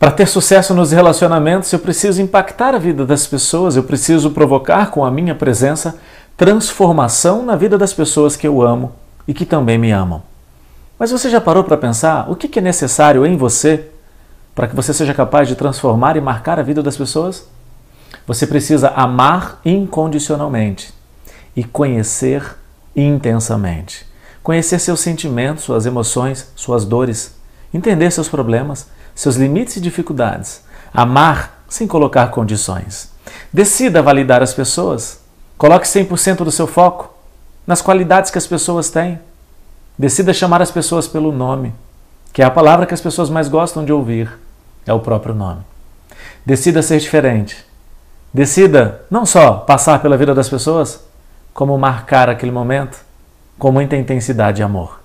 Para ter sucesso nos relacionamentos, eu preciso impactar a vida das pessoas, eu preciso provocar com a minha presença transformação na vida das pessoas que eu amo e que também me amam. Mas você já parou para pensar o que é necessário em você para que você seja capaz de transformar e marcar a vida das pessoas? Você precisa amar incondicionalmente e conhecer intensamente. Conhecer seus sentimentos, suas emoções, suas dores, entender seus problemas, seus limites e dificuldades. Amar sem colocar condições. Decida validar as pessoas. Coloque 100% do seu foco nas qualidades que as pessoas têm. Decida chamar as pessoas pelo nome, que é a palavra que as pessoas mais gostam de ouvir, é o próprio nome. Decida ser diferente. Decida não só passar pela vida das pessoas, como marcar aquele momento com muita intensidade e amor.